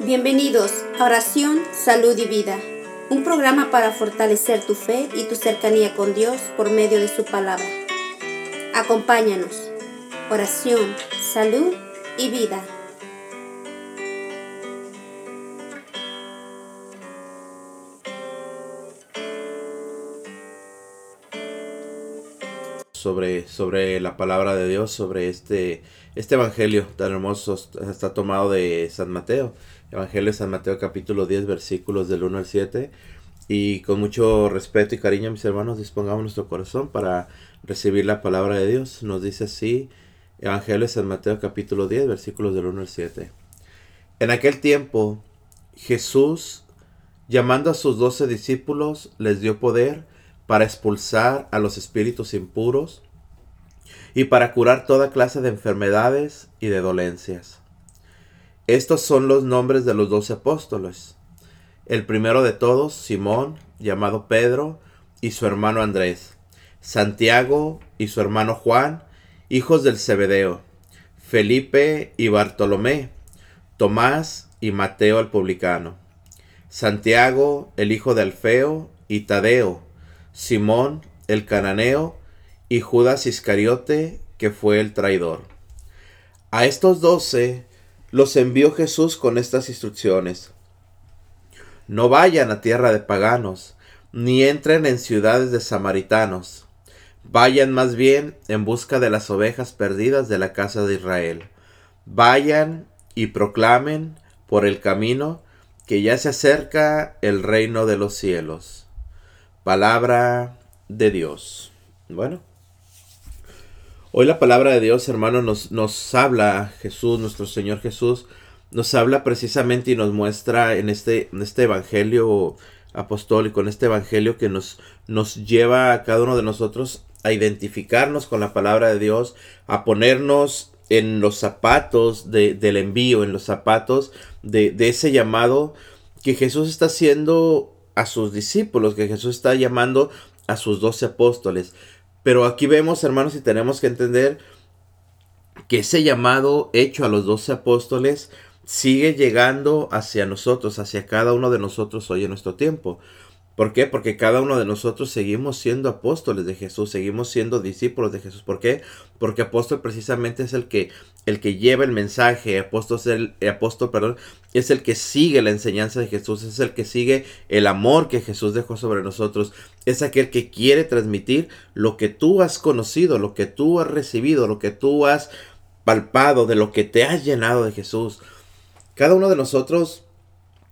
Bienvenidos a Oración, Salud y Vida, un programa para fortalecer tu fe y tu cercanía con Dios por medio de su palabra. Acompáñanos. Oración, salud y vida. Sobre, sobre la palabra de Dios, sobre este, este evangelio tan hermoso, está tomado de San Mateo, Evangelio de San Mateo capítulo 10 versículos del 1 al 7. Y con mucho respeto y cariño, mis hermanos, dispongamos nuestro corazón para recibir la palabra de Dios. Nos dice así, Evangelio de San Mateo capítulo 10 versículos del 1 al 7. En aquel tiempo, Jesús, llamando a sus doce discípulos, les dio poder para expulsar a los espíritus impuros y para curar toda clase de enfermedades y de dolencias. Estos son los nombres de los doce apóstoles. El primero de todos, Simón, llamado Pedro, y su hermano Andrés. Santiago y su hermano Juan, hijos del Zebedeo. Felipe y Bartolomé. Tomás y Mateo el publicano. Santiago, el hijo de Alfeo, y Tadeo, Simón el cananeo y Judas Iscariote, que fue el traidor. A estos doce los envió Jesús con estas instrucciones. No vayan a tierra de paganos, ni entren en ciudades de samaritanos. Vayan más bien en busca de las ovejas perdidas de la casa de Israel. Vayan y proclamen por el camino que ya se acerca el reino de los cielos. Palabra de Dios. Bueno. Hoy la palabra de Dios, hermano, nos, nos habla Jesús, nuestro Señor Jesús, nos habla precisamente y nos muestra en este, en este evangelio apostólico, en este evangelio que nos, nos lleva a cada uno de nosotros a identificarnos con la palabra de Dios, a ponernos en los zapatos del envío, en los zapatos de, de ese llamado que Jesús está haciendo a sus discípulos, que Jesús está llamando a sus doce apóstoles. Pero aquí vemos, hermanos, y tenemos que entender que ese llamado hecho a los doce apóstoles sigue llegando hacia nosotros, hacia cada uno de nosotros hoy en nuestro tiempo. ¿Por qué? Porque cada uno de nosotros seguimos siendo apóstoles de Jesús, seguimos siendo discípulos de Jesús. ¿Por qué? Porque apóstol precisamente es el que, el que lleva el mensaje, apóstol, es el, apóstol perdón, es el que sigue la enseñanza de Jesús, es el que sigue el amor que Jesús dejó sobre nosotros, es aquel que quiere transmitir lo que tú has conocido, lo que tú has recibido, lo que tú has palpado, de lo que te has llenado de Jesús. Cada uno de nosotros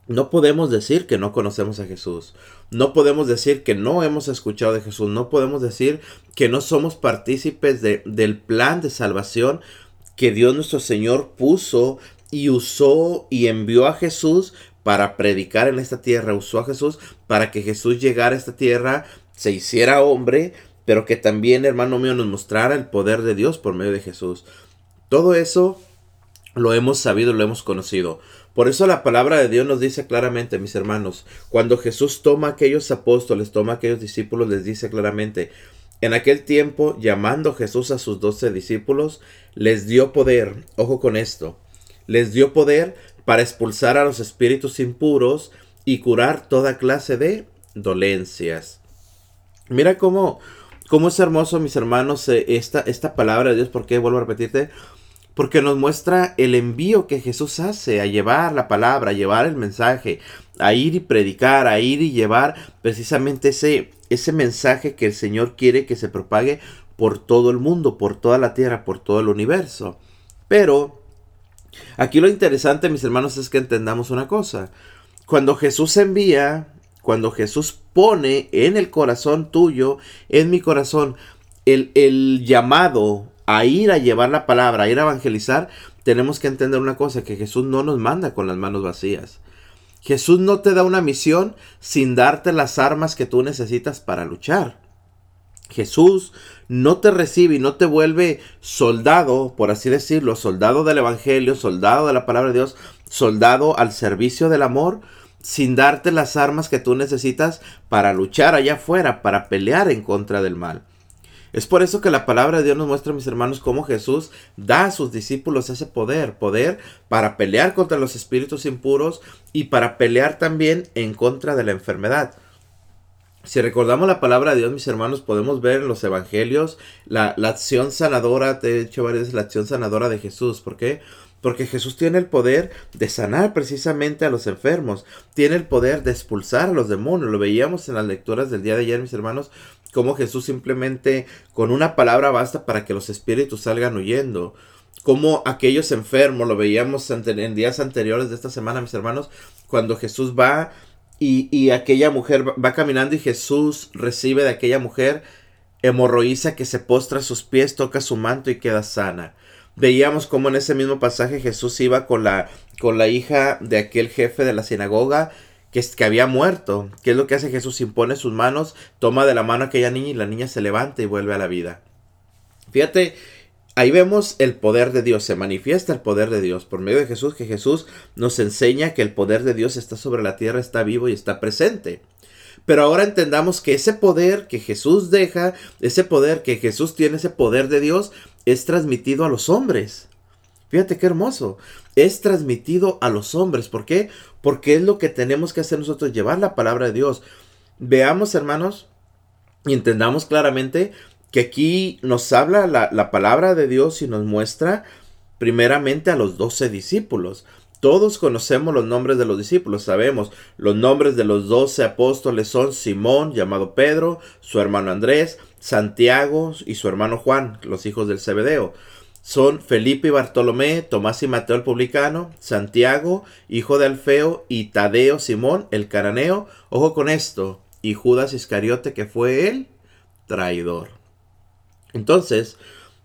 no podemos decir que no conocemos a Jesús. No podemos decir que no hemos escuchado de Jesús. No podemos decir que no somos partícipes de, del plan de salvación que Dios nuestro Señor puso y usó y envió a Jesús para predicar en esta tierra. Usó a Jesús para que Jesús llegara a esta tierra, se hiciera hombre, pero que también, hermano mío, nos mostrara el poder de Dios por medio de Jesús. Todo eso lo hemos sabido, lo hemos conocido. Por eso la palabra de Dios nos dice claramente, mis hermanos, cuando Jesús toma a aquellos apóstoles, toma a aquellos discípulos, les dice claramente, en aquel tiempo, llamando Jesús a sus doce discípulos, les dio poder, ojo con esto, les dio poder para expulsar a los espíritus impuros y curar toda clase de dolencias. Mira cómo, cómo es hermoso, mis hermanos, eh, esta, esta palabra de Dios, porque vuelvo a repetirte, porque nos muestra el envío que Jesús hace a llevar la palabra, a llevar el mensaje, a ir y predicar, a ir y llevar precisamente ese, ese mensaje que el Señor quiere que se propague por todo el mundo, por toda la tierra, por todo el universo. Pero aquí lo interesante, mis hermanos, es que entendamos una cosa. Cuando Jesús envía, cuando Jesús pone en el corazón tuyo, en mi corazón, el, el llamado a ir a llevar la palabra, a ir a evangelizar, tenemos que entender una cosa, que Jesús no nos manda con las manos vacías. Jesús no te da una misión sin darte las armas que tú necesitas para luchar. Jesús no te recibe y no te vuelve soldado, por así decirlo, soldado del Evangelio, soldado de la palabra de Dios, soldado al servicio del amor, sin darte las armas que tú necesitas para luchar allá afuera, para pelear en contra del mal. Es por eso que la palabra de Dios nos muestra, mis hermanos, cómo Jesús da a sus discípulos ese poder, poder para pelear contra los espíritus impuros y para pelear también en contra de la enfermedad. Si recordamos la palabra de Dios, mis hermanos, podemos ver en los evangelios la, acción sanadora, te he dicho varias veces, la acción sanadora de Jesús. ¿Por qué? Porque Jesús tiene el poder de sanar precisamente a los enfermos, tiene el poder de expulsar a los demonios. Lo veíamos en las lecturas del día de ayer, mis hermanos, cómo Jesús simplemente con una palabra basta para que los espíritus salgan huyendo. Como aquellos enfermos, lo veíamos en días anteriores de esta semana, mis hermanos, cuando Jesús va y, y aquella mujer va caminando y Jesús recibe de aquella mujer hemorroísa que se postra a sus pies, toca su manto y queda sana. Veíamos como en ese mismo pasaje Jesús iba con la, con la hija de aquel jefe de la sinagoga que, que había muerto. ¿Qué es lo que hace Jesús? Impone sus manos, toma de la mano a aquella niña y la niña se levanta y vuelve a la vida. Fíjate, ahí vemos el poder de Dios, se manifiesta el poder de Dios por medio de Jesús, que Jesús nos enseña que el poder de Dios está sobre la tierra, está vivo y está presente. Pero ahora entendamos que ese poder que Jesús deja, ese poder que Jesús tiene, ese poder de Dios, es transmitido a los hombres. Fíjate qué hermoso. Es transmitido a los hombres. ¿Por qué? Porque es lo que tenemos que hacer nosotros, llevar la palabra de Dios. Veamos, hermanos, y entendamos claramente que aquí nos habla la, la palabra de Dios y nos muestra primeramente a los doce discípulos. Todos conocemos los nombres de los discípulos, sabemos los nombres de los doce apóstoles son Simón, llamado Pedro, su hermano Andrés, Santiago y su hermano Juan, los hijos del Zebedeo. Son Felipe y Bartolomé, Tomás y Mateo el publicano, Santiago, hijo de Alfeo, y Tadeo Simón el cananeo, ojo con esto, y Judas Iscariote que fue el traidor. Entonces,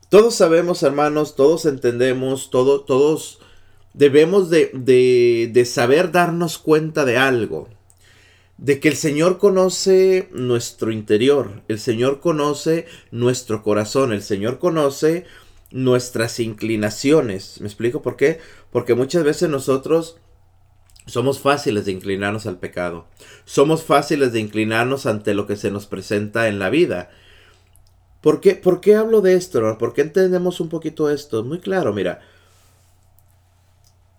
todos sabemos, hermanos, todos entendemos, todos debemos de, de, saber darnos cuenta de algo. De que el Señor conoce nuestro interior, el Señor conoce nuestro corazón, el Señor conoce nuestras inclinaciones. ¿Me explico por qué? Porque muchas veces nosotros somos fáciles de inclinarnos al pecado. Somos fáciles de inclinarnos ante lo que se nos presenta en la vida. ¿Por qué, ¿Por qué hablo de esto? ¿Por qué entendemos un poquito esto? Muy claro, mira.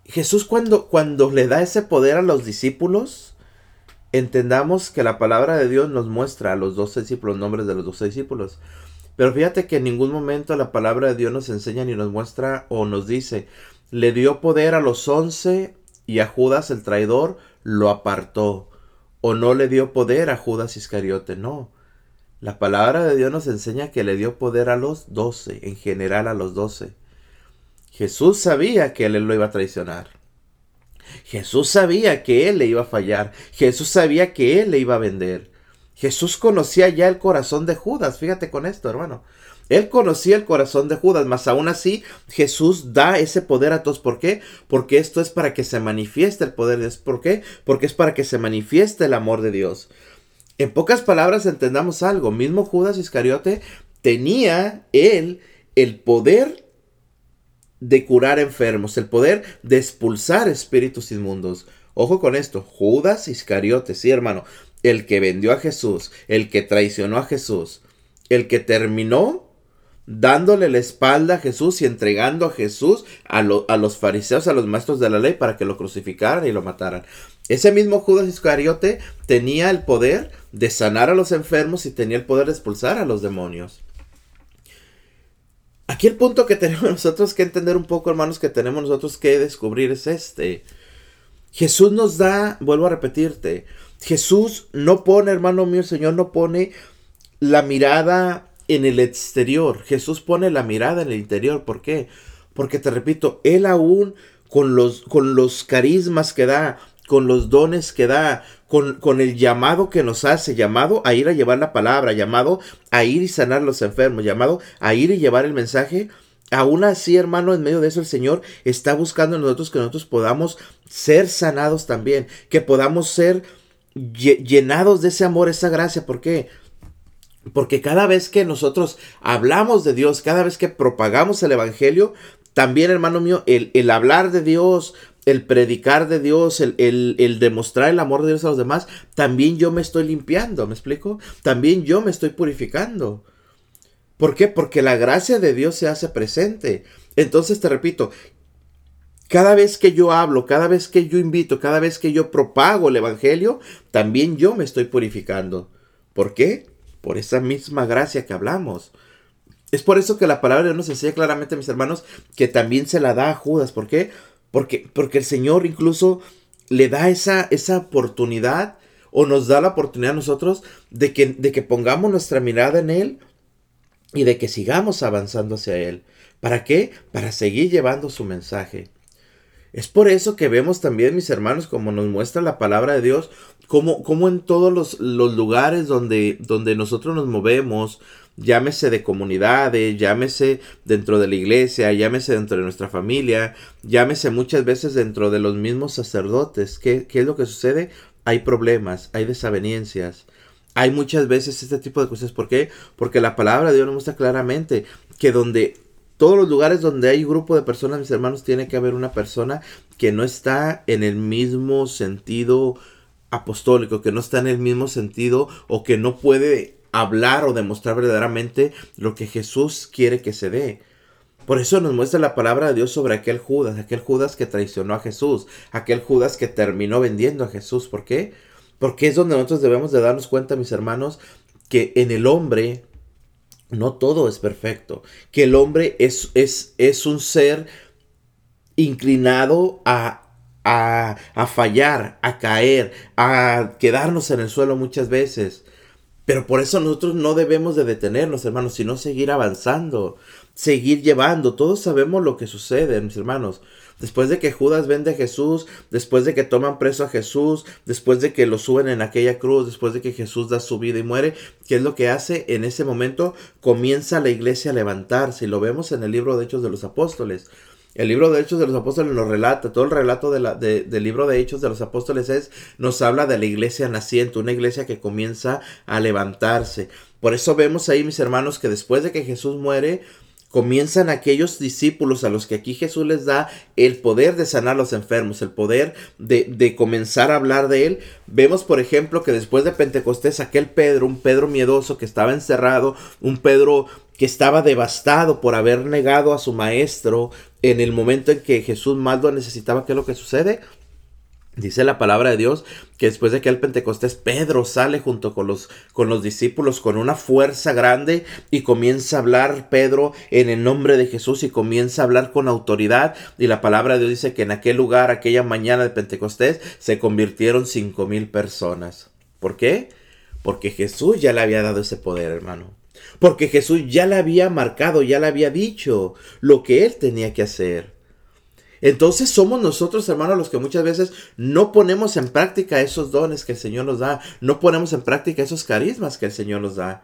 Jesús cuando, cuando le da ese poder a los discípulos, entendamos que la palabra de Dios nos muestra a los doce discípulos, los nombres de los doce discípulos. Pero fíjate que en ningún momento la palabra de Dios nos enseña ni nos muestra o nos dice, le dio poder a los once y a Judas el traidor lo apartó. O no le dio poder a Judas Iscariote, no. La palabra de Dios nos enseña que le dio poder a los doce, en general a los doce. Jesús sabía que él lo iba a traicionar. Jesús sabía que él le iba a fallar. Jesús sabía que él le iba a vender. Jesús conocía ya el corazón de Judas. Fíjate con esto, hermano. Él conocía el corazón de Judas, mas aún así Jesús da ese poder a todos. ¿Por qué? Porque esto es para que se manifieste el poder de Dios. ¿Por qué? Porque es para que se manifieste el amor de Dios. En pocas palabras entendamos algo. Mismo Judas Iscariote tenía él el poder de curar enfermos, el poder de expulsar espíritus inmundos. Ojo con esto, Judas Iscariote, sí hermano, el que vendió a Jesús, el que traicionó a Jesús, el que terminó dándole la espalda a Jesús y entregando a Jesús a, los fariseos, a los maestros de la ley, para que lo crucificaran y lo mataran. Ese mismo Judas Iscariote tenía el poder de sanar a los enfermos y tenía el poder de expulsar a los demonios. Aquí el punto que tenemos nosotros que entender un poco, hermanos, que tenemos nosotros que descubrir es este. Jesús nos da, vuelvo a repetirte, Jesús no pone, hermano mío, el Señor no pone la mirada en el exterior. Jesús pone la mirada en el interior. ¿Por qué? Porque te repito, Él aún con los, con los carismas que da, con los dones que da, con, con, el llamado que nos hace, llamado a ir a llevar la palabra, llamado a ir y sanar los enfermos, llamado a ir y llevar el mensaje. Aún así, hermano, en medio de eso el Señor está buscando en nosotros que nosotros podamos ser sanados también, que podamos ser llenados de ese amor, esa gracia. ¿Por qué? Porque cada vez que nosotros hablamos de Dios, cada vez que propagamos el Evangelio, también, hermano mío, el, hablar de Dios, el predicar de Dios, el, el, demostrar el amor de Dios a los demás, también yo me estoy limpiando, ¿me explico? También yo me estoy purificando. ¿Por qué? Porque la gracia de Dios se hace presente. Entonces te repito, cada vez que yo hablo, cada vez que yo invito, cada vez que yo propago el Evangelio, también yo me estoy purificando. ¿Por qué? Por esa misma gracia que hablamos. Es por eso que la palabra nos enseña claramente, mis hermanos, que también se la da a Judas. ¿Por qué? Porque, porque el Señor incluso le da esa, esa oportunidad o nos da la oportunidad a nosotros de que, de que pongamos nuestra mirada en Él y de que sigamos avanzando hacia Él. ¿Para qué? Para seguir llevando su mensaje. Es por eso que vemos también, mis hermanos, como nos muestra la palabra de Dios, como, en todos los, los lugares donde, donde nosotros nos movemos, llámese de comunidades, llámese dentro de la iglesia, llámese dentro de nuestra familia, llámese muchas veces dentro de los mismos sacerdotes. ¿Qué, qué es lo que sucede? Hay problemas, hay desavenencias, hay muchas veces este tipo de cosas. ¿Por qué? Porque la palabra de Dios nos muestra claramente que donde todos los lugares donde hay grupo de personas, mis hermanos, tiene que haber una persona que no está en el mismo sentido apostólico, que no está en el mismo sentido o que no puede hablar o demostrar verdaderamente lo que Jesús quiere que se dé. Por eso nos muestra la palabra de Dios sobre aquel Judas, aquel Judas que traicionó a Jesús, aquel Judas que terminó vendiendo a Jesús. ¿Por qué? Porque es donde nosotros debemos de darnos cuenta, mis hermanos, que en el hombre no todo es perfecto, que el hombre es, es, es un ser inclinado a, a, a, fallar, a caer, a quedarnos en el suelo muchas veces. Pero por eso nosotros no debemos de detenernos, hermanos, sino seguir avanzando, seguir llevando. Todos sabemos lo que sucede, mis hermanos. Después de que Judas vende a Jesús, después de que toman preso a Jesús, después de que lo suben en aquella cruz, después de que Jesús da su vida y muere, ¿qué es lo que hace? En ese momento comienza la iglesia a levantarse y lo vemos en el libro de Hechos de los Apóstoles. El libro de Hechos de los Apóstoles nos relata, todo el relato de la, del libro de Hechos de los Apóstoles es, nos habla de la iglesia naciente, una iglesia que comienza a levantarse. Por eso vemos ahí, mis hermanos, que después de que Jesús muere, comienzan aquellos discípulos a los que aquí Jesús les da el poder de sanar a los enfermos, el poder de, de, comenzar a hablar de él. Vemos, por ejemplo, que después de Pentecostés, aquel Pedro, un Pedro miedoso que estaba encerrado, un Pedro que estaba devastado por haber negado a su maestro en el momento en que Jesús más necesitaba, ¿qué es lo que sucede? Dice la palabra de Dios que después de que el Pentecostés, Pedro sale junto con los, con los discípulos con una fuerza grande y comienza a hablar Pedro en el nombre de Jesús y comienza a hablar con autoridad. Y la palabra de Dios dice que en aquel lugar, aquella mañana de Pentecostés, se convirtieron cinco mil personas. ¿Por qué? Porque Jesús ya le había dado ese poder, hermano. Porque Jesús ya le había marcado, ya le había dicho lo que él tenía que hacer. Entonces somos nosotros, hermanos, los que muchas veces no ponemos en práctica esos dones que el Señor nos da, no ponemos en práctica esos carismas que el Señor nos da.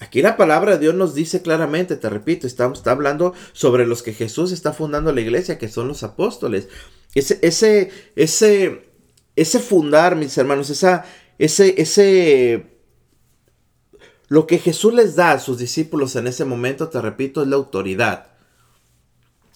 Aquí la palabra de Dios nos dice claramente, te repito, estamos está hablando sobre los que Jesús está fundando la iglesia, que son los apóstoles. Ese, ese, ese, ese fundar, mis hermanos, esa, ese, ese, lo que Jesús les da a sus discípulos en ese momento, te repito, es la autoridad.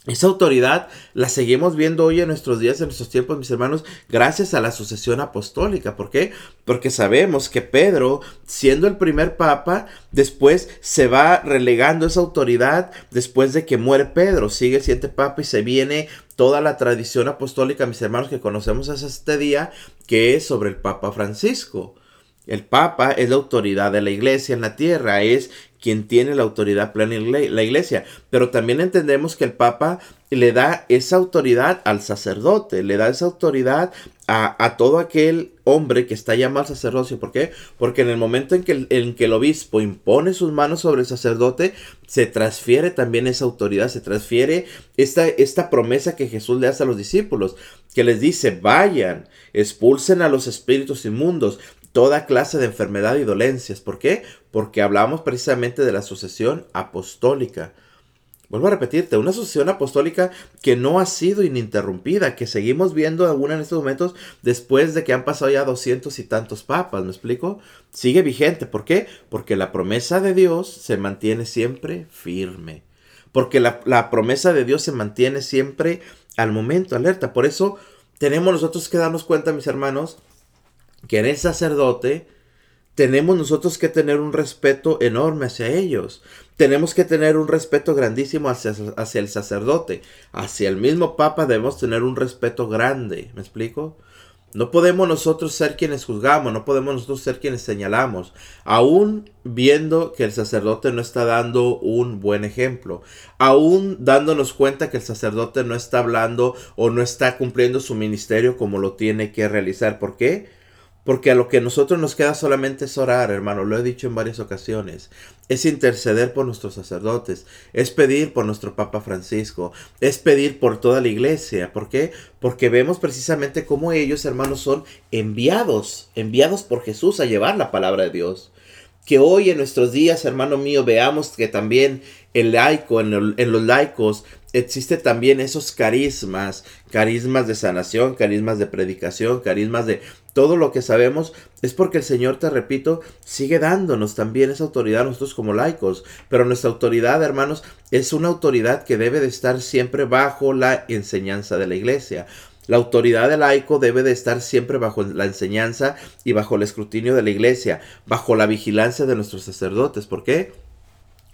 Esa autoridad la seguimos viendo hoy en nuestros días, en nuestros tiempos, mis hermanos, gracias a la sucesión apostólica. ¿Por qué? Porque sabemos que Pedro, siendo el primer papa, después se va relegando esa autoridad después de que muere Pedro. Sigue siendo papa y se viene toda la tradición apostólica, mis hermanos, que conocemos hasta este día, que es sobre el Papa Francisco. El Papa es la autoridad de la iglesia en la tierra, es quien tiene la autoridad plena en la iglesia. Pero también entendemos que el Papa le da esa autoridad al sacerdote, le da esa autoridad a, todo aquel hombre que está llamado al sacerdocio. ¿Por qué? Porque en el momento en que, el, en que el obispo impone sus manos sobre el sacerdote, se transfiere también esa autoridad, se transfiere esta, esta promesa que Jesús le hace a los discípulos, que les dice, vayan, expulsen a los espíritus inmundos, toda clase de enfermedad y dolencias. ¿Por qué? Porque hablamos precisamente de la sucesión apostólica. Vuelvo a repetirte, una sucesión apostólica que no ha sido ininterrumpida, que seguimos viendo aún en estos momentos después de que han pasado ya doscientos y tantos papas, ¿me explico? Sigue vigente, ¿por qué? Porque la promesa de Dios se mantiene siempre firme, porque la, la promesa de Dios se mantiene siempre al momento, alerta, por eso tenemos nosotros que darnos cuenta, mis hermanos, que eres sacerdote, tenemos nosotros que tener un respeto enorme hacia ellos. tenemos que tener un respeto grandísimo hacia, hacia, el sacerdote. Hacia el mismo Papa debemos tener un respeto grande. ¿Me explico? No podemos nosotros ser quienes juzgamos, no podemos nosotros ser quienes señalamos, aún viendo que el sacerdote no está dando un buen ejemplo, aún dándonos cuenta que el sacerdote no está hablando o no está cumpliendo su ministerio como lo tiene que realizar. ¿Por qué? Porque a lo que nosotros nos queda solamente es orar, hermano, lo he dicho en varias ocasiones. Es interceder por nuestros sacerdotes, es pedir por nuestro Papa Francisco, es pedir por toda la iglesia. ¿Por qué? Porque vemos precisamente cómo ellos, hermanos, son enviados, enviados por Jesús a llevar la palabra de Dios. Que hoy en nuestros días, hermano mío, veamos que también el laico, en, en los laicos, existe también esos carismas, carismas de sanación, carismas de predicación, carismas de todo lo que sabemos, es porque el Señor, te repito, sigue dándonos también esa autoridad a nosotros como laicos. Pero nuestra autoridad, hermanos, es una autoridad que debe de estar siempre bajo la enseñanza de la iglesia. La autoridad del laico debe de estar siempre bajo la enseñanza y bajo el escrutinio de la iglesia, bajo la vigilancia de nuestros sacerdotes. ¿Por qué?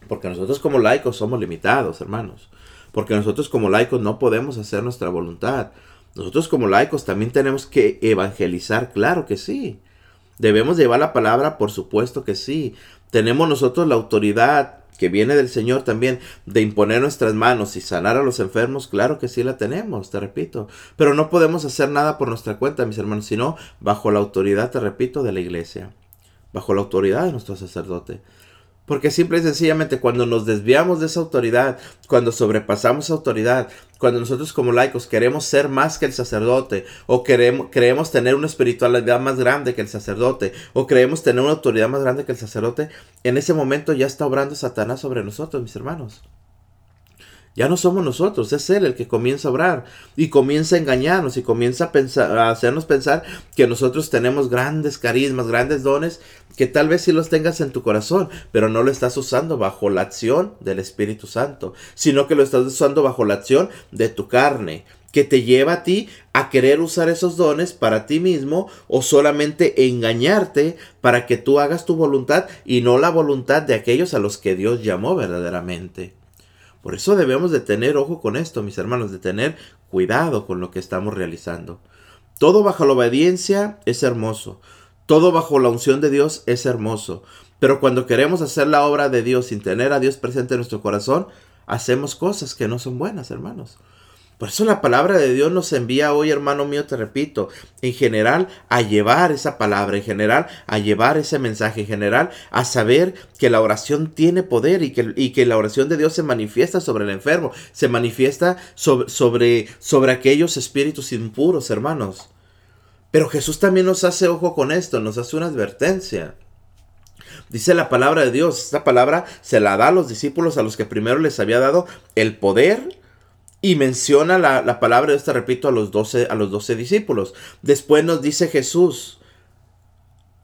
Porque nosotros como laicos somos limitados, hermanos porque nosotros como laicos no podemos hacer nuestra voluntad. Nosotros como laicos también tenemos que evangelizar, claro que sí. Debemos llevar la palabra, por supuesto que sí. Tenemos nosotros la autoridad que viene del Señor también de imponer nuestras manos y sanar a los enfermos, claro que sí la tenemos, te repito. Pero no podemos hacer nada por nuestra cuenta, mis hermanos, sino bajo la autoridad, te repito, de la iglesia, bajo la autoridad de nuestro sacerdote. Porque simple y sencillamente cuando nos desviamos de esa autoridad, cuando sobrepasamos esa autoridad, cuando nosotros como laicos queremos ser más que el sacerdote, o queremos, creemos tener una espiritualidad más grande que el sacerdote, o creemos tener una autoridad más grande que el sacerdote, en ese momento ya está obrando Satanás sobre nosotros, mis hermanos. Ya no somos nosotros, es Él el que comienza a obrar y comienza a engañarnos y comienza a, a hacernos pensar que nosotros tenemos grandes carismas, grandes dones, que tal vez sí los tengas en tu corazón, pero no lo estás usando bajo la acción del Espíritu Santo, sino que lo estás usando bajo la acción de tu carne, que te lleva a ti a querer usar esos dones para ti mismo o solamente engañarte para que tú hagas tu voluntad y no la voluntad de aquellos a los que Dios llamó verdaderamente. Por eso debemos de tener ojo con esto, mis hermanos, de tener cuidado con lo que estamos realizando. Todo bajo la obediencia es hermoso. Todo bajo la unción de Dios es hermoso. Pero cuando queremos hacer la obra de Dios sin tener a Dios presente en nuestro corazón, hacemos cosas que no son buenas, hermanos. Por eso la palabra de Dios nos envía hoy, hermano mío, te repito, en general a llevar esa palabra, en general a llevar ese mensaje, en general a saber que la oración tiene poder y que, y que la oración de Dios se manifiesta sobre el enfermo, se manifiesta sobre, sobre, sobre aquellos espíritus impuros, hermanos. Pero Jesús también nos hace ojo con esto, nos hace una advertencia. Dice la palabra de Dios, esta palabra se la da a los discípulos a los que primero les había dado el poder y menciona la, palabra de esta, repito, a los, doce, a los doce discípulos. Después nos dice Jesús,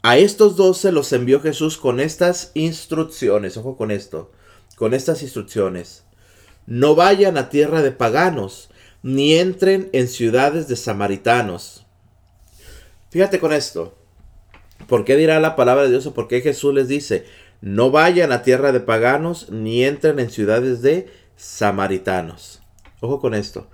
a estos doce los envió Jesús con estas instrucciones, ojo con esto, con estas instrucciones. No vayan a tierra de paganos, ni entren en ciudades de samaritanos. Fíjate con esto. ¿Por qué dirá la palabra de Dios o por qué Jesús les dice, no vayan a tierra de paganos, ni entren en ciudades de samaritanos? Ojo con esto.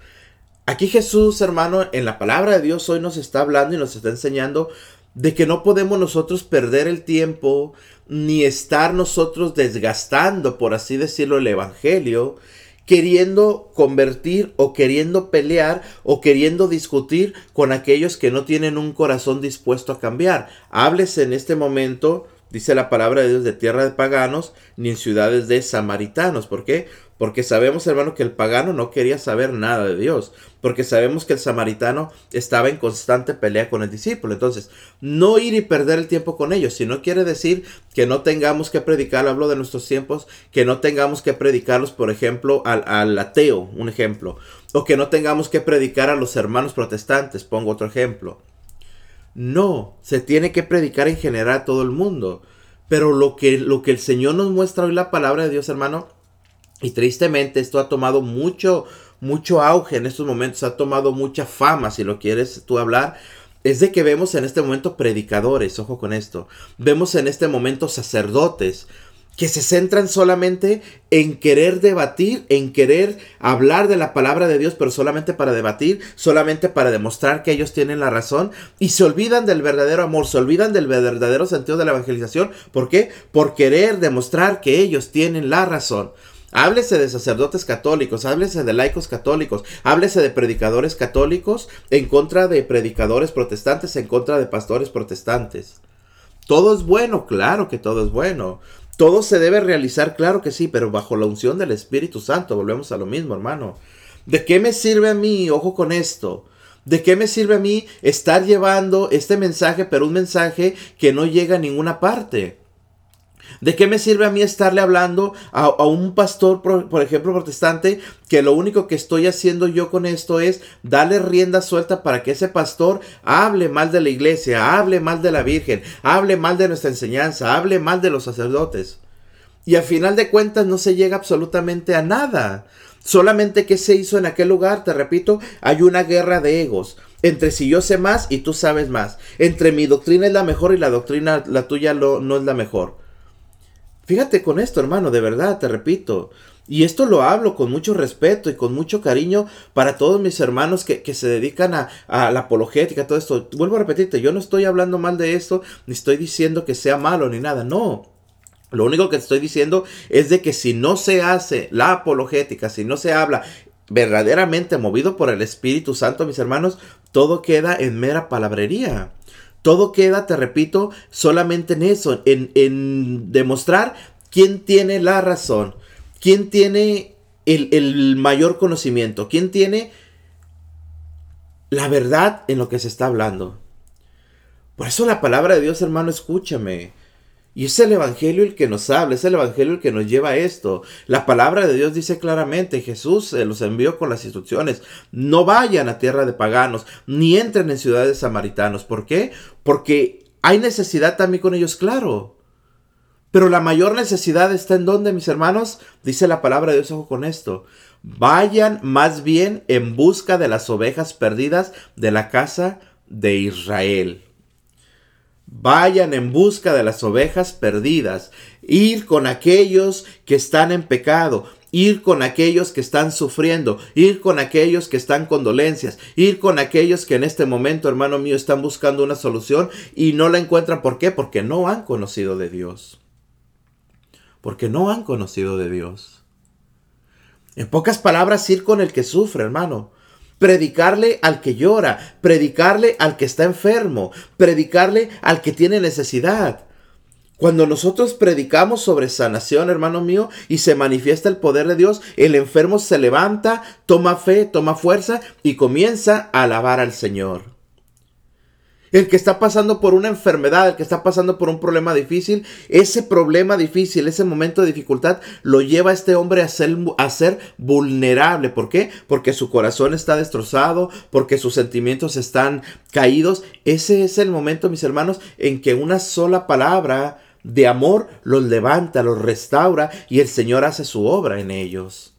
Aquí Jesús, hermano, en la palabra de Dios hoy nos está hablando y nos está enseñando de que no podemos nosotros perder el tiempo ni estar nosotros desgastando, por así decirlo, el Evangelio, queriendo convertir o queriendo pelear o queriendo discutir con aquellos que no tienen un corazón dispuesto a cambiar. Háblese en este momento, dice la palabra de Dios, de tierra de paganos, ni en ciudades de samaritanos. ¿Por qué? Porque sabemos, hermano, que el pagano no quería saber nada de Dios. Porque sabemos que el samaritano estaba en constante pelea con el discípulo. Entonces, no ir y perder el tiempo con ellos. Si no quiere decir que no tengamos que predicar, hablo de nuestros tiempos, que no tengamos que predicarlos, por ejemplo, al, al ateo, un ejemplo. O que no tengamos que predicar a los hermanos protestantes, pongo otro ejemplo. No, se tiene que predicar en general a todo el mundo. Pero lo que, lo que el Señor nos muestra hoy la palabra de Dios, hermano, y tristemente esto ha tomado mucho, mucho auge en estos momentos, ha tomado mucha fama, si lo quieres tú hablar. Es de que vemos en este momento predicadores, ojo con esto. Vemos en este momento sacerdotes que se centran solamente en querer debatir, en querer hablar de la palabra de Dios, pero solamente para debatir, solamente para demostrar que ellos tienen la razón, y se olvidan del verdadero amor, se olvidan del verdadero sentido de la evangelización. ¿Por qué? Por querer demostrar que ellos tienen la razón. Háblese de sacerdotes católicos, háblese de laicos católicos, háblese de predicadores católicos en contra de predicadores protestantes, en contra de pastores protestantes. Todo es bueno, claro que todo es bueno. Todo se debe realizar, claro que sí, pero bajo la unción del Espíritu Santo. Volvemos a lo mismo, hermano. ¿De qué me sirve a mí, ojo con esto? ¿De qué me sirve a mí estar llevando este mensaje, pero un mensaje que no llega a ninguna parte? ¿De qué me sirve a mí estarle hablando a, un pastor, por, ejemplo, protestante, que lo único que estoy haciendo yo con esto es darle rienda suelta para que ese pastor hable mal de la iglesia, hable mal de la Virgen, hable mal de nuestra enseñanza, hable mal de los sacerdotes? Y al final de cuentas no se llega absolutamente a nada. Solamente que se hizo en aquel lugar, te repito, hay una guerra de egos. Entre si yo sé más y tú sabes más. Entre mi doctrina es la mejor y la doctrina, la tuya, no es la mejor. Fíjate con esto, hermano, de verdad, te repito. Y esto lo hablo con mucho respeto y con mucho cariño para todos mis hermanos que, se dedican a, la apologética, todo esto. Vuelvo a repetirte, yo no estoy hablando mal de esto, ni estoy diciendo que sea malo ni nada, no. Lo único que estoy diciendo es de que si no se hace la apologética, si no se habla verdaderamente movido por el Espíritu Santo, mis hermanos, todo queda en mera palabrería. Todo queda, te repito, solamente en eso, en, demostrar quién tiene la razón, quién tiene el, el mayor conocimiento, quién tiene la verdad en lo que se está hablando. Por eso la palabra de Dios, hermano, escúchame. Y es el Evangelio el que nos habla, es el Evangelio el que nos lleva a esto. La palabra de Dios dice claramente, Jesús los envió con las instrucciones, no vayan a tierra de paganos, ni entren en ciudades samaritanos. ¿Por qué? Porque hay necesidad también con ellos, claro. Pero la mayor necesidad está en donde, mis hermanos, dice la palabra de Dios, ojo con esto. Vayan más bien en busca de las ovejas perdidas de la casa de Israel. Vayan en busca de las ovejas perdidas, ir con aquellos que están en pecado, ir con aquellos que están sufriendo, ir con aquellos que están con dolencias, ir con aquellos que en este momento, hermano mío, están buscando una solución y no la encuentran. ¿Por qué? Porque no han conocido de Dios. Porque no han conocido de Dios. En pocas palabras, ir con el que sufre, hermano predicarle al que llora, predicarle al que está enfermo, predicarle al que tiene necesidad. Cuando nosotros predicamos sobre sanación, hermano mío, y se manifiesta el poder de Dios, el enfermo se levanta, toma fe, toma fuerza y comienza a alabar al Señor. El que está pasando por una enfermedad, el que está pasando por un problema difícil, ese problema difícil, ese momento de dificultad, lo lleva a este hombre a ser, a ser vulnerable. ¿Por qué? Porque su corazón está destrozado, porque sus sentimientos están caídos. Ese es el momento, mis hermanos, en que una sola palabra de amor los levanta, los restaura y el Señor hace su obra en ellos.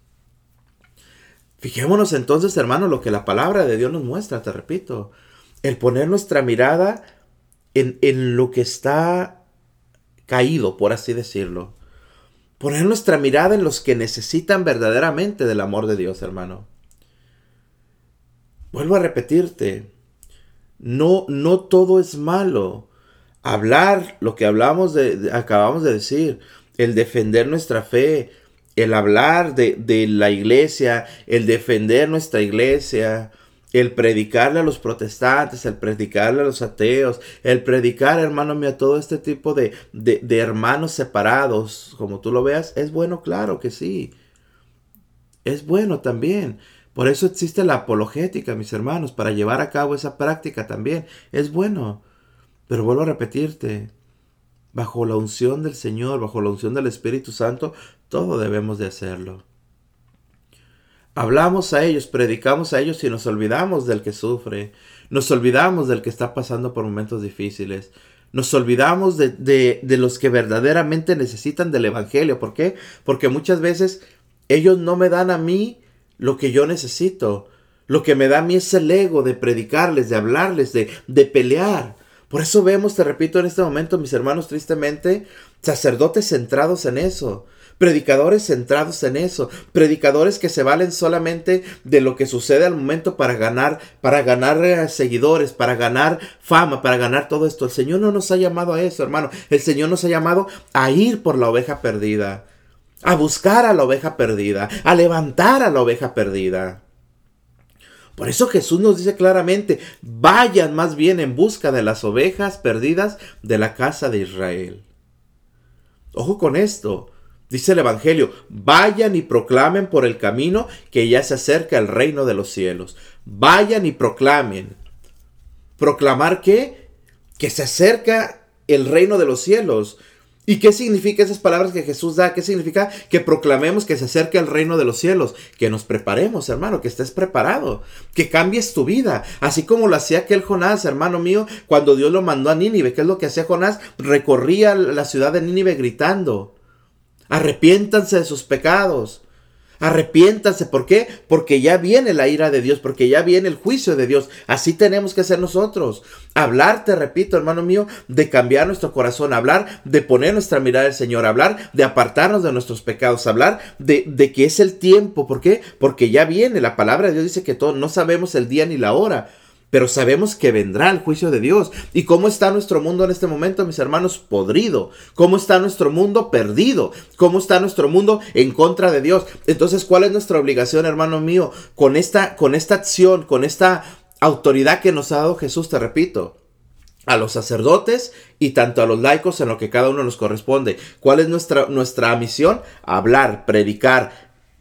Fijémonos entonces, hermanos, lo que la palabra de Dios nos muestra, te repito el poner nuestra mirada en, en lo que está caído, por así decirlo. Poner nuestra mirada en los que necesitan verdaderamente del amor de Dios, hermano. Vuelvo a repetirte, no, no todo es malo. Hablar lo que hablamos de, acabamos de decir, el defender nuestra fe, el hablar de, de la iglesia, el defender nuestra iglesia, el predicarle a los protestantes, el predicarle a los ateos, el predicar, hermano mío, a todo este tipo de, de, hermanos separados, como tú lo veas, es bueno, claro que sí. Es bueno también. Por eso existe la apologética, mis hermanos, para llevar a cabo esa práctica también. Es bueno. Pero vuelvo a repetirte, bajo la unción del Señor, bajo la unción del Espíritu Santo, todo debemos de hacerlo. Hablamos a ellos, predicamos a ellos y nos olvidamos del que sufre, nos olvidamos del que está pasando por momentos difíciles, nos olvidamos de, de, los que verdaderamente necesitan del Evangelio. ¿Por qué? Porque muchas veces ellos no me dan a mí lo que yo necesito. Lo que me da a mí es el ego de predicarles, de hablarles, de, de pelear. Por eso vemos, te repito en este momento, mis hermanos, tristemente, sacerdotes centrados en eso, predicadores centrados en eso, predicadores que se valen solamente de lo que sucede al momento para ganar, para ganar eh, seguidores, para ganar fama, para ganar todo esto. El Señor no nos ha llamado a eso, hermano. El Señor nos ha llamado a ir por la oveja perdida, a buscar a la oveja perdida, a levantar a la oveja perdida. Por eso Jesús nos dice claramente, vayan más bien en busca de las ovejas perdidas de la casa de Israel. Ojo con esto. Dice el Evangelio, vayan y proclamen por el camino que ya se acerca el reino de los cielos. Vayan y proclamen. ¿Proclamar qué? Que se acerca el reino de los cielos. ¿Y qué significa esas palabras que Jesús da? ¿Qué significa que proclamemos que se acerque el reino de los cielos? Que nos preparemos, hermano, que estés preparado, que cambies tu vida, así como lo hacía aquel Jonás, hermano mío, cuando Dios lo mandó a Nínive. ¿Qué es lo que hacía Jonás? Recorría la ciudad de Nínive gritando. Arrepiéntanse de sus pecados. Arrepiéntanse, ¿por qué? Porque ya viene la ira de Dios, porque ya viene el juicio de Dios. Así tenemos que ser nosotros. Hablar, te repito, hermano mío, de cambiar nuestro corazón, hablar de poner nuestra mirada al Señor, hablar de apartarnos de nuestros pecados, hablar de, de que es el tiempo. ¿Por qué? Porque ya viene. La palabra de Dios dice que todo, no sabemos el día ni la hora pero sabemos que vendrá el juicio de Dios. ¿Y cómo está nuestro mundo en este momento, mis hermanos? Podrido. ¿Cómo está nuestro mundo? Perdido. ¿Cómo está nuestro mundo en contra de Dios? Entonces, ¿cuál es nuestra obligación, hermano mío? Con esta, con esta acción, con esta autoridad que nos ha dado Jesús, te repito a los sacerdotes y tanto a los laicos en lo que cada uno nos corresponde. ¿Cuál es nuestra, nuestra misión? Hablar, predicar,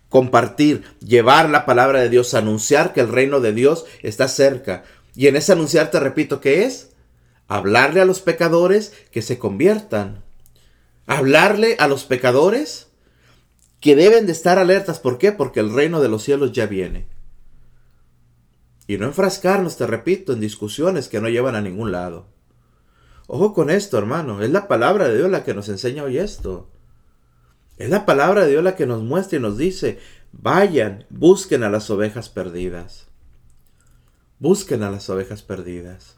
compartir, llevar la palabra de Dios, anunciar que el reino de Dios está cerca. Y en ese anunciar te repito, ¿qué es? Hablarle a los pecadores que se conviertan. Hablarle a los pecadores que deben de estar alertas. ¿Por qué? Porque el reino de los cielos ya viene. Y no enfrascarnos, te repito, en discusiones que no llevan a ningún lado. Ojo con esto, hermano. Es la palabra de Dios la que nos enseña hoy esto. Es la palabra de Dios la que nos muestra y nos dice, vayan, busquen a las ovejas perdidas. Busquen a las ovejas perdidas.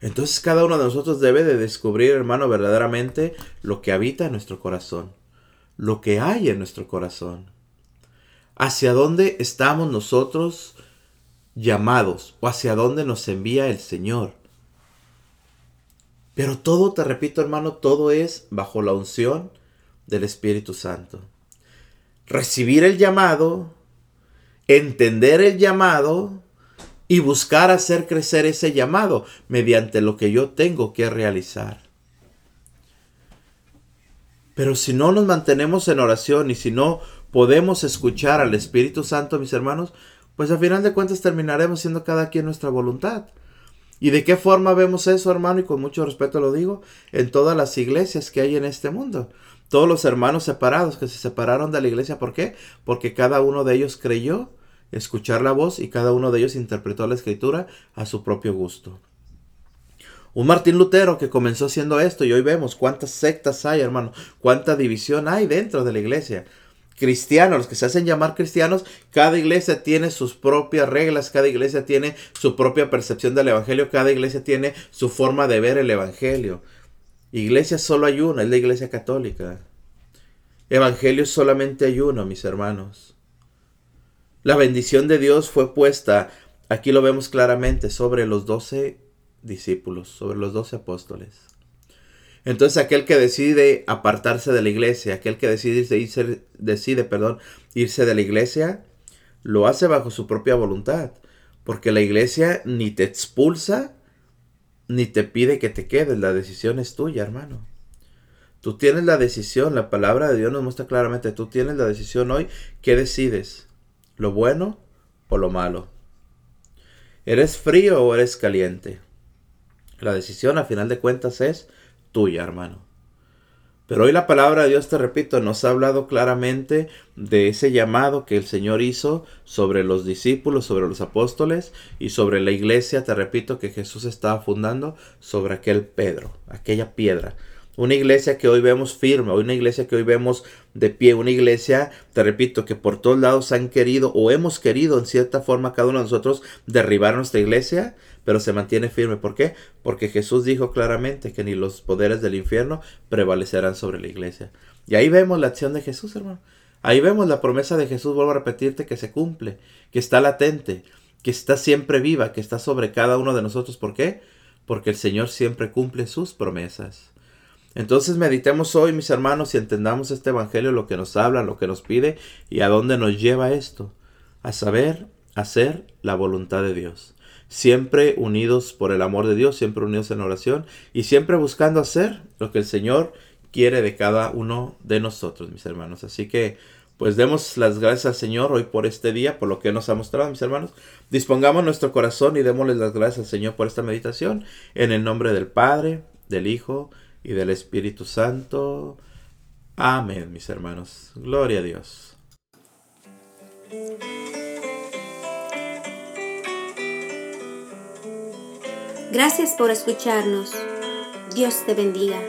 Entonces cada uno de nosotros debe de descubrir, hermano, verdaderamente lo que habita en nuestro corazón, lo que hay en nuestro corazón. Hacia dónde estamos nosotros llamados o hacia dónde nos envía el Señor. Pero todo, te repito hermano, todo es bajo la unción del Espíritu Santo. Recibir el llamado entender el llamado y buscar hacer crecer ese llamado mediante lo que yo tengo que realizar. Pero si no nos mantenemos en oración y si no podemos escuchar al Espíritu Santo, mis hermanos, pues a final de cuentas terminaremos siendo cada quien nuestra voluntad. ¿Y de qué forma vemos eso, hermano? Y con mucho respeto lo digo, en todas las iglesias que hay en este mundo. Todos los hermanos separados que se separaron de la iglesia, ¿por qué? Porque cada uno de ellos creyó escuchar la voz y cada uno de ellos interpretó la escritura a su propio gusto. Un Martín Lutero que comenzó haciendo esto y hoy vemos cuántas sectas hay, hermano, cuánta división hay dentro de la iglesia. Cristianos, los que se hacen llamar cristianos, cada iglesia tiene sus propias reglas, cada iglesia tiene su propia percepción del Evangelio, cada iglesia tiene su forma de ver el Evangelio. Iglesia solo hay una, es la iglesia católica. Evangelio solamente hay uno, mis hermanos. La bendición de Dios fue puesta, aquí lo vemos claramente, sobre los doce discípulos, sobre los doce apóstoles. Entonces aquel que decide apartarse de la iglesia, aquel que decide irse, decide, perdón, irse de la iglesia, lo hace bajo su propia voluntad, porque la iglesia ni te expulsa ni te pide que te quedes, la decisión es tuya, hermano. Tú tienes la decisión, la palabra de Dios nos muestra claramente, tú tienes la decisión hoy, ¿qué decides? ¿Lo bueno o lo malo? ¿Eres frío o eres caliente? La decisión a final de cuentas es tuya, hermano. Pero hoy la palabra de Dios, te repito, nos ha hablado claramente de ese llamado que el Señor hizo sobre los discípulos, sobre los apóstoles y sobre la iglesia, te repito, que Jesús estaba fundando sobre aquel Pedro, aquella piedra. Una iglesia que hoy vemos firme, una iglesia que hoy vemos de pie, una iglesia, te repito, que por todos lados han querido o hemos querido en cierta forma cada uno de nosotros derribar nuestra iglesia, pero se mantiene firme. ¿Por qué? Porque Jesús dijo claramente que ni los poderes del infierno prevalecerán sobre la iglesia. Y ahí vemos la acción de Jesús, hermano. Ahí vemos la promesa de Jesús, vuelvo a repetirte, que se cumple, que está latente, que está siempre viva, que está sobre cada uno de nosotros. ¿Por qué? Porque el Señor siempre cumple sus promesas. Entonces meditemos hoy, mis hermanos, y entendamos este Evangelio, lo que nos habla, lo que nos pide y a dónde nos lleva esto. A saber, hacer la voluntad de Dios. Siempre unidos por el amor de Dios, siempre unidos en oración y siempre buscando hacer lo que el Señor quiere de cada uno de nosotros, mis hermanos. Así que, pues demos las gracias al Señor hoy por este día, por lo que nos ha mostrado, mis hermanos. Dispongamos nuestro corazón y démosle las gracias al Señor por esta meditación. En el nombre del Padre, del Hijo, y del Espíritu Santo. Amén, mis hermanos. Gloria a Dios. Gracias por escucharnos. Dios te bendiga.